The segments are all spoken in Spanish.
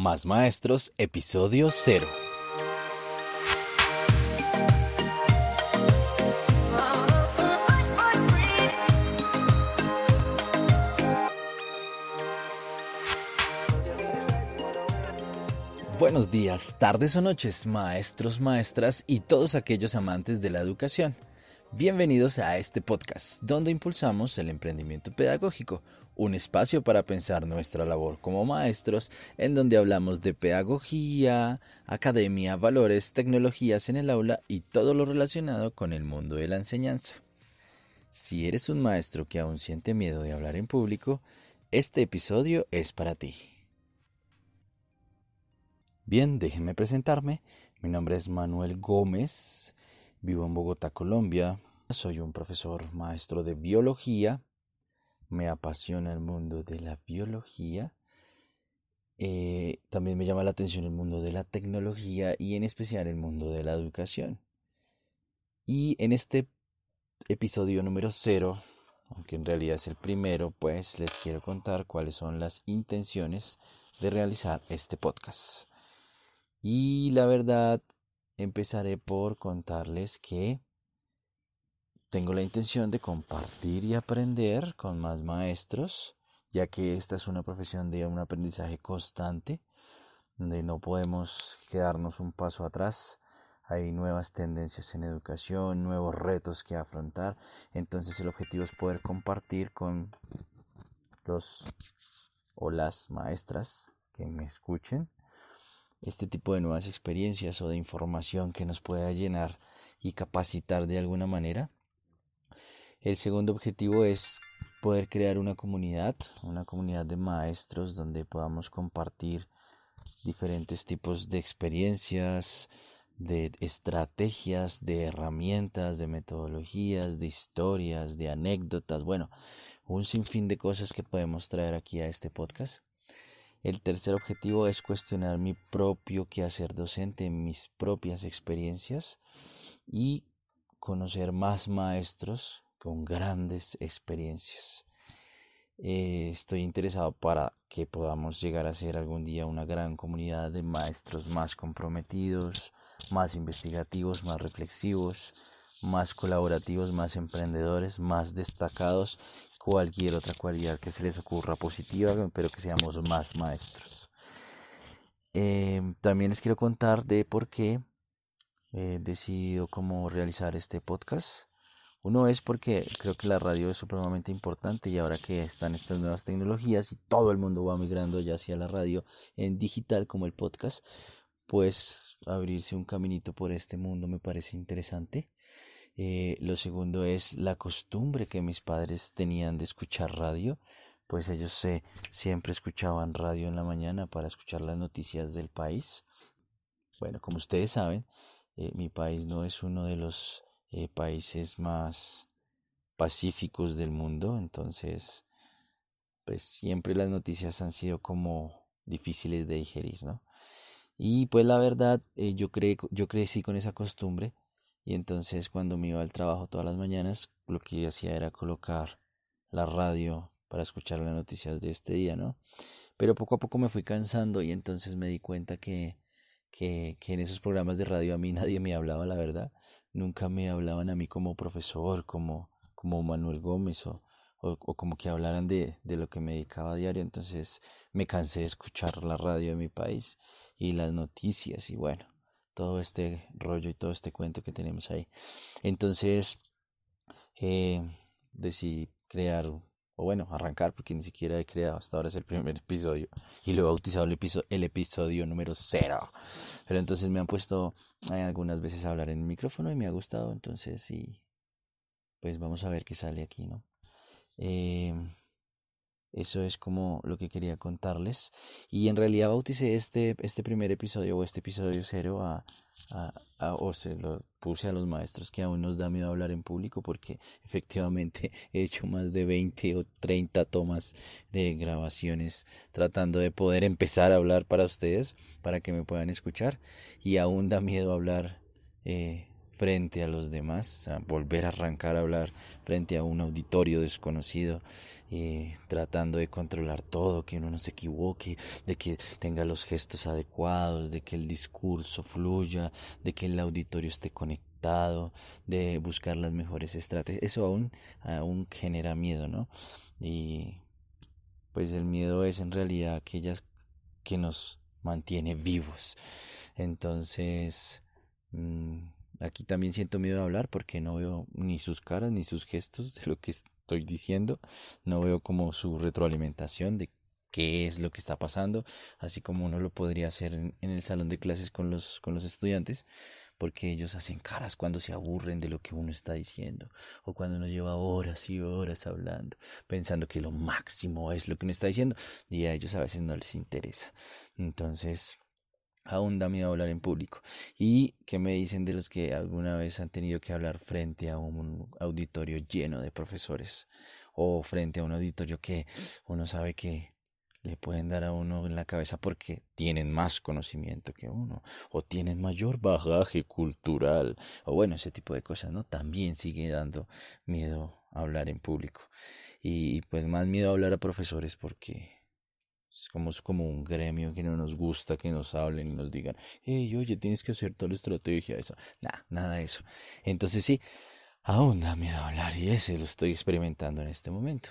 Más Maestros, episodio 0. Buenos días, tardes o noches, maestros, maestras y todos aquellos amantes de la educación. Bienvenidos a este podcast, donde impulsamos el emprendimiento pedagógico, un espacio para pensar nuestra labor como maestros, en donde hablamos de pedagogía, academia, valores, tecnologías en el aula y todo lo relacionado con el mundo de la enseñanza. Si eres un maestro que aún siente miedo de hablar en público, este episodio es para ti. Bien, déjenme presentarme. Mi nombre es Manuel Gómez. Vivo en Bogotá, Colombia. Soy un profesor maestro de biología. Me apasiona el mundo de la biología. Eh, también me llama la atención el mundo de la tecnología y en especial el mundo de la educación. Y en este episodio número cero, aunque en realidad es el primero, pues les quiero contar cuáles son las intenciones de realizar este podcast. Y la verdad, empezaré por contarles que tengo la intención de compartir y aprender con más maestros, ya que esta es una profesión de un aprendizaje constante, donde no podemos quedarnos un paso atrás. Hay nuevas tendencias en educación, nuevos retos que afrontar. Entonces el objetivo es poder compartir con los o las maestras que me escuchen este tipo de nuevas experiencias o de información que nos pueda llenar y capacitar de alguna manera. El segundo objetivo es poder crear una comunidad, una comunidad de maestros donde podamos compartir diferentes tipos de experiencias, de estrategias, de herramientas, de metodologías, de historias, de anécdotas, bueno, un sinfín de cosas que podemos traer aquí a este podcast. El tercer objetivo es cuestionar mi propio quehacer docente, mis propias experiencias y conocer más maestros con grandes experiencias. Eh, estoy interesado para que podamos llegar a ser algún día una gran comunidad de maestros más comprometidos, más investigativos, más reflexivos, más colaborativos, más emprendedores, más destacados cualquier otra cualidad que se les ocurra positiva, pero que seamos más maestros. Em, también les quiero contar de por qué he decidido cómo realizar este podcast. Uno es porque creo que la radio es supremamente importante y ahora que están estas nuevas tecnologías y todo el mundo va migrando ya hacia la radio en digital como el podcast, pues abrirse un caminito por este mundo me parece interesante. Eh, lo segundo es la costumbre que mis padres tenían de escuchar radio, pues ellos se, siempre escuchaban radio en la mañana para escuchar las noticias del país. Bueno, como ustedes saben, eh, mi país no es uno de los eh, países más pacíficos del mundo, entonces, pues siempre las noticias han sido como difíciles de digerir, ¿no? Y pues la verdad, yo, cre yo crecí con esa costumbre y entonces cuando me iba al trabajo todas las mañanas, lo que hacía era colocar la radio para escuchar las noticias de este día, ¿no? Pero poco a poco me fui cansando y entonces me di cuenta que, que, que en esos programas de radio a mí nadie me hablaba, la verdad. Nunca me hablaban a mí como profesor, como, como Manuel Gómez o, o, o, como que hablaran de, de lo que me dedicaba a diario. Entonces me cansé de escuchar la radio de mi país y las noticias y bueno, todo este rollo y todo este cuento que tenemos ahí. Entonces, eh, decidí crear, o bueno, arrancar, porque ni siquiera he creado, hasta ahora es el primer episodio, y lo he bautizado el episodio, el episodio número cero. Pero entonces me han puesto eh, algunas veces a hablar en el micrófono y me ha gustado, entonces sí, pues vamos a ver qué sale aquí, ¿no? Eh, eso es como lo que quería contarles. Y en realidad bauticé este, este primer episodio o este episodio cero a, a, o se lo puse a los maestros que aún nos da miedo hablar en público porque efectivamente he hecho más de 20 o 30 tomas de grabaciones tratando de poder empezar a hablar para ustedes, para que me puedan escuchar. Y aún da miedo hablar eh, frente a los demás, a volver a arrancar a hablar frente a un auditorio desconocido, y tratando de controlar todo, que uno no se equivoque, de que tenga los gestos adecuados, de que el discurso fluya, de que el auditorio esté conectado, de buscar las mejores estrategias. Eso aún, aún genera miedo, ¿no? Y pues el miedo es en realidad aquellas que nos mantiene vivos. Entonces, mm, aquí también siento miedo de hablar porque no veo ni sus caras ni sus gestos de lo que estoy diciendo, no veo como su retroalimentación de qué es lo que está pasando, así como uno lo podría hacer en, el salón de clases con los, con los estudiantes, porque ellos hacen caras cuando se aburren de lo que uno está diciendo, o cuando uno lleva horas y horas hablando, pensando que lo máximo es lo que uno está diciendo, y a ellos a veces no les interesa. Entonces, aún da miedo hablar en público. ¿Y qué me dicen de los que alguna vez han tenido que hablar frente a un auditorio lleno de profesores o frente a un auditorio que uno sabe que le pueden dar a uno en la cabeza porque tienen más conocimiento que uno o tienen mayor bagaje cultural o bueno, ese tipo de cosas, ¿no? También sigue dando miedo hablar en público. Y pues más miedo hablar a profesores porque es como, como un gremio que no nos gusta que nos hablen y nos digan, hey, oye, tienes que hacer toda la estrategia, eso. Nada, nada de eso. Entonces sí, aún da miedo hablar y ese lo estoy experimentando en este momento.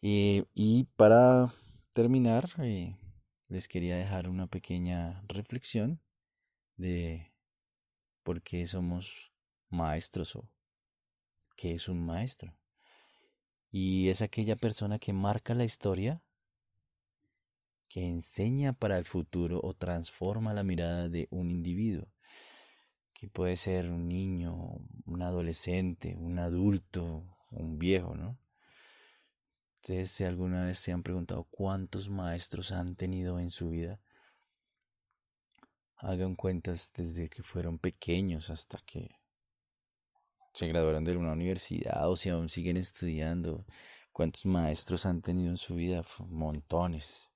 Y, y para terminar, eh, les quería dejar una pequeña reflexión de por qué somos maestros o qué es un maestro. Y es aquella persona que marca la historia que enseña para el futuro o transforma la mirada de un individuo, que puede ser un niño, un adolescente, un adulto, un viejo, ¿no? Ustedes si alguna vez se han preguntado cuántos maestros han tenido en su vida, hagan cuentas desde que fueron pequeños hasta que se graduaron de una universidad o si aún siguen estudiando, cuántos maestros han tenido en su vida, montones.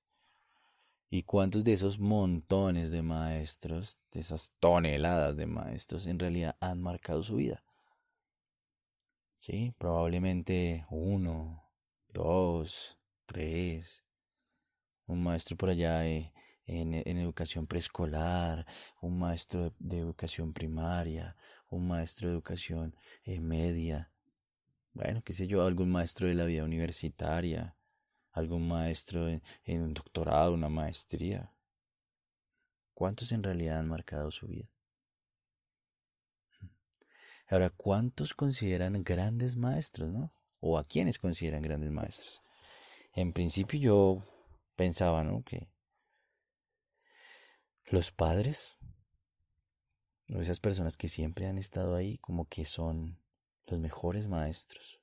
¿Y cuántos de esos montones de maestros, de esas toneladas de maestros, en realidad han marcado su vida? Sí, probablemente uno, dos, tres. Un maestro por allá eh, en, educación preescolar, un maestro de, educación primaria, un maestro de educación eh, media. Bueno, qué sé yo, algún maestro de la vida universitaria algún maestro en, un doctorado, una maestría. ¿Cuántos en realidad han marcado su vida? Ahora, ¿cuántos consideran grandes maestros, no? ¿O a quiénes consideran grandes maestros? En principio yo pensaba, ¿no? Que los padres, o esas personas que siempre han estado ahí, como que son los mejores maestros.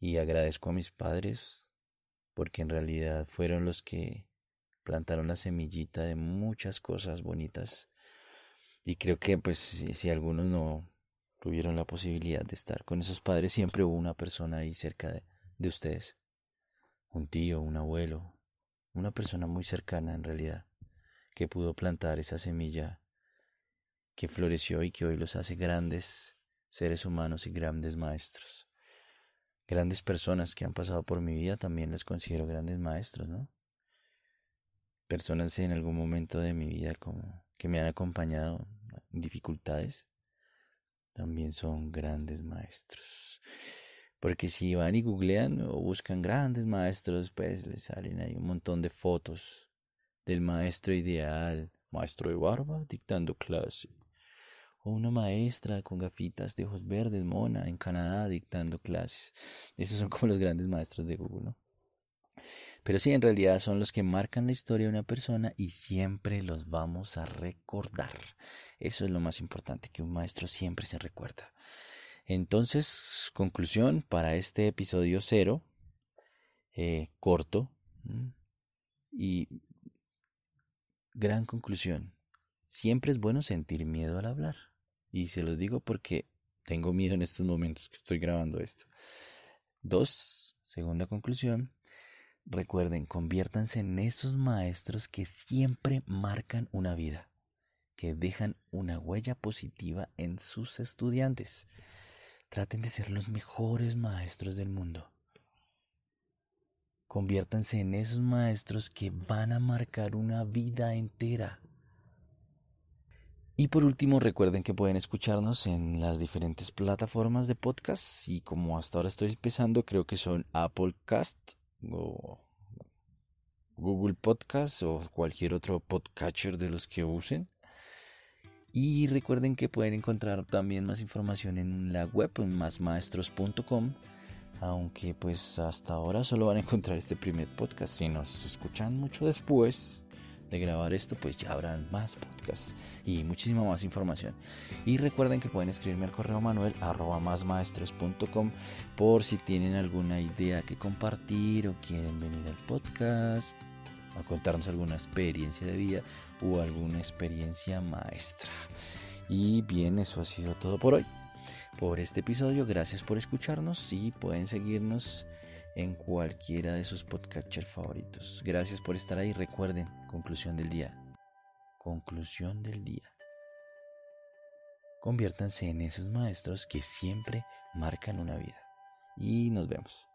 Y agradezco a mis padres porque en realidad fueron los que plantaron la semillita de muchas cosas bonitas. Y creo que pues si, algunos no tuvieron la posibilidad de estar con esos padres, siempre hubo una persona ahí cerca de, de ustedes. Un tío, un abuelo, una persona muy cercana en realidad, que pudo plantar esa semilla que floreció y que hoy los hace grandes seres humanos y grandes maestros grandes personas que han pasado por mi vida también les considero grandes maestros, ¿no? Personas en algún momento de mi vida como que me han acompañado en dificultades también son grandes maestros. Porque si van y googlean o buscan grandes maestros, pues les salen ahí un montón de fotos del maestro ideal, maestro de barba, dictando clase una maestra con gafitas de ojos verdes, mona, en Canadá dictando clases. Esos son como los grandes maestros de Google, ¿no? Pero sí, en realidad son los que marcan la historia de una persona y siempre los vamos a recordar. Eso es lo más importante, que un maestro siempre se recuerda. Entonces, conclusión para este episodio cero, eh, corto y gran conclusión. Siempre es bueno sentir miedo al hablar. Y se los digo porque tengo miedo en estos momentos que estoy grabando esto. Dos, segunda conclusión. Recuerden, conviértanse en esos maestros que siempre marcan una vida, que dejan una huella positiva en sus estudiantes. Traten de ser los mejores maestros del mundo. Conviértanse en esos maestros que van a marcar una vida entera. Y por último, recuerden que pueden escucharnos en las diferentes plataformas de podcast y como hasta ahora estoy empezando, creo que son Apple Cast o Google Podcast o cualquier otro podcatcher de los que usen. Y recuerden que pueden encontrar también más información en la web en másmaestros.com. Aunque pues hasta ahora solo van a encontrar este primer podcast. Si nos escuchan mucho después, de grabar esto, pues ya habrán más podcasts y muchísima más información. Y recuerden que pueden escribirme al correo manuel arroba másmaestros.com por si tienen alguna idea que compartir o quieren venir al podcast a contarnos alguna experiencia de vida o alguna experiencia maestra. Y bien, eso ha sido todo por hoy. Por este episodio, gracias por escucharnos y pueden seguirnos en cualquiera de sus podcatchers favoritos. Gracias por estar ahí. Recuerden, conclusión del día. Conclusión del día. Conviértanse en esos maestros que siempre marcan una vida. Y nos vemos.